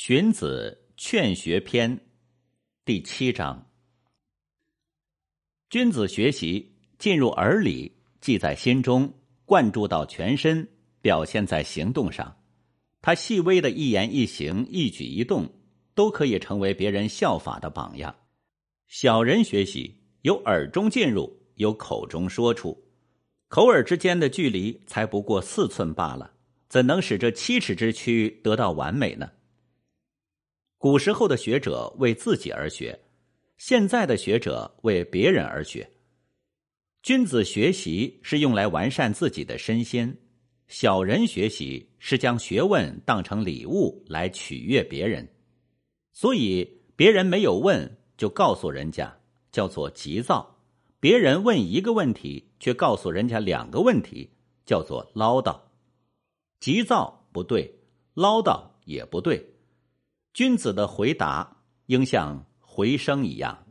荀子《劝学篇》第七章：君子学习进入耳里，记在心中，灌注到全身，表现在行动上。他细微的一言一行、一举一动，都可以成为别人效法的榜样。小人学习由耳中进入，由口中说出，口耳之间的距离才不过四寸罢了，怎能使这七尺之躯得到完美呢？古时候的学者为自己而学，现在的学者为别人而学。君子学习是用来完善自己的身心，小人学习是将学问当成礼物来取悦别人。所以，别人没有问就告诉人家，叫做急躁；别人问一个问题却告诉人家两个问题，叫做唠叨。急躁不对，唠叨也不对。君子的回答应像回声一样。